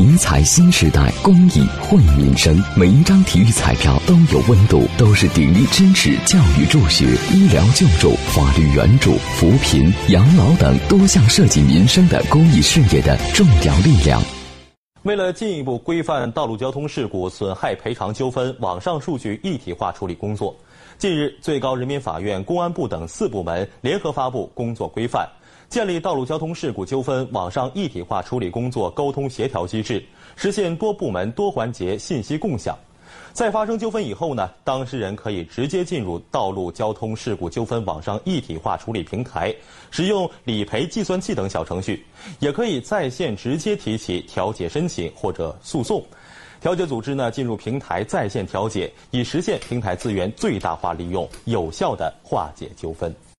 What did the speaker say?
体彩新时代，公益惠民生。每一张体育彩票都有温度，都是抵御支持教育助学、医疗救助、法律援助、扶贫、养老等多项涉及民生的公益事业的重要力量。为了进一步规范道路交通事故损害赔偿纠纷网上数据一体化处理工作，近日，最高人民法院、公安部等四部门联合发布工作规范，建立道路交通事故纠纷网上一体化处理工作沟通协调机制，实现多部门多环节信息共享。在发生纠纷以后呢，当事人可以直接进入道路交通事故纠纷网上一体化处理平台，使用理赔计算器等小程序，也可以在线直接提起调解申请或者诉讼。调解组织呢进入平台在线调解，以实现平台资源最大化利用，有效的化解纠纷。